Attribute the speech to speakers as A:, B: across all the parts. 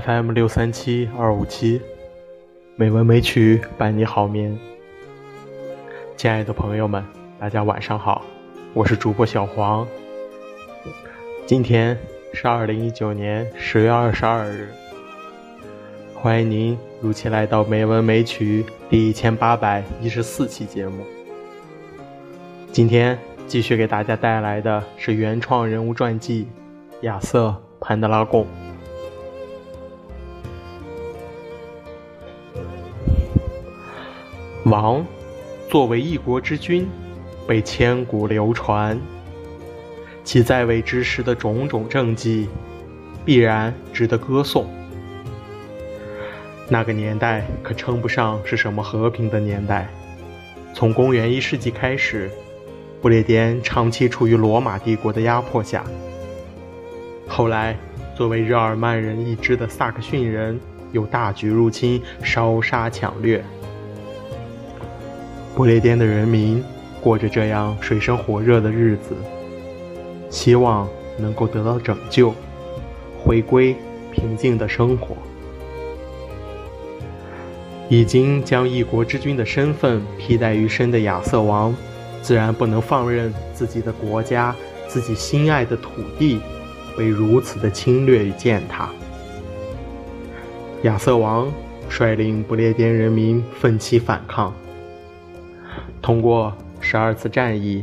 A: FM 六三七二五七，美文美曲伴你好眠。亲爱的朋友们，大家晚上好，我是主播小黄。今天是二零一九年十月二十二日，欢迎您如期来到《美文美曲》第一千八百一十四期节目。今天继续给大家带来的是原创人物传记《亚瑟·潘德拉贡》。王作为一国之君，被千古流传。其在位之时的种种政绩，必然值得歌颂。那个年代可称不上是什么和平的年代。从公元一世纪开始，不列颠长期处于罗马帝国的压迫下。后来，作为日耳曼人一支的萨克逊人又大举入侵，烧杀抢掠。不列颠的人民过着这样水深火热的日子。希望能够得到拯救，回归平静的生活。已经将一国之君的身份披戴于身的亚瑟王，自然不能放任自己的国家、自己心爱的土地被如此的侵略与践踏。亚瑟王率领不列颠人民奋起反抗，通过十二次战役。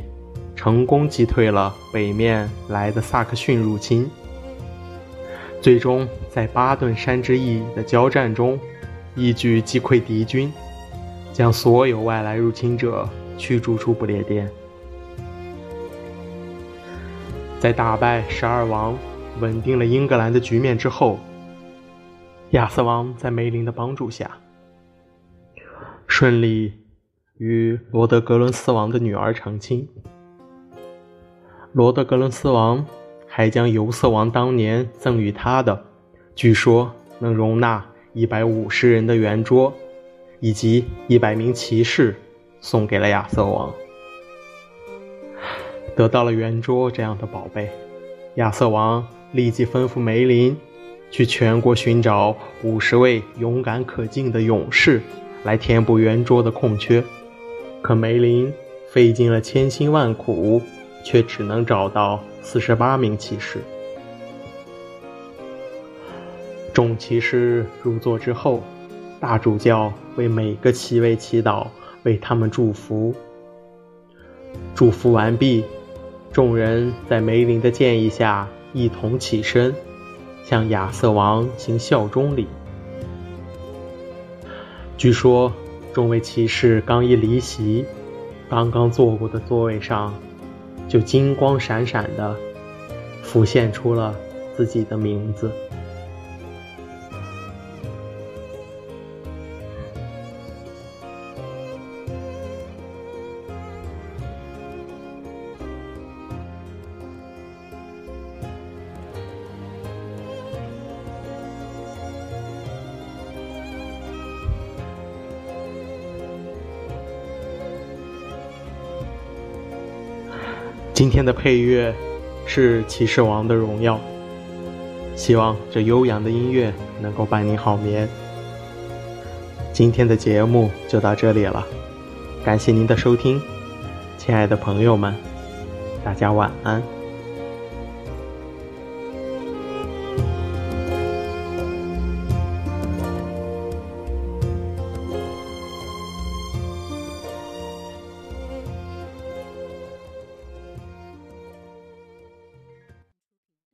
A: 成功击退了北面来的萨克逊入侵，最终在巴顿山之役的交战中，一举击溃敌军，将所有外来入侵者驱逐出不列颠。在打败十二王、稳定了英格兰的局面之后，亚瑟王在梅林的帮助下，顺利与罗德格伦斯王的女儿成亲。罗德格伦斯王还将尤瑟王当年赠予他的，据说能容纳一百五十人的圆桌，以及一百名骑士，送给了亚瑟王。得到了圆桌这样的宝贝，亚瑟王立即吩咐梅林，去全国寻找五十位勇敢可敬的勇士，来填补圆桌的空缺。可梅林费尽了千辛万苦。却只能找到四十八名骑士。众骑士入座之后，大主教为每个骑位祈祷，为他们祝福。祝福完毕，众人在梅林的建议下一同起身，向亚瑟王行效忠礼。据说，众位骑士刚一离席，刚刚坐过的座位上。就金光闪闪的浮现出了自己的名字。今天的配乐是《骑士王的荣耀》，希望这悠扬的音乐能够伴你好眠。今天的节目就到这里了，感谢您的收听，亲爱的朋友们，大家晚安。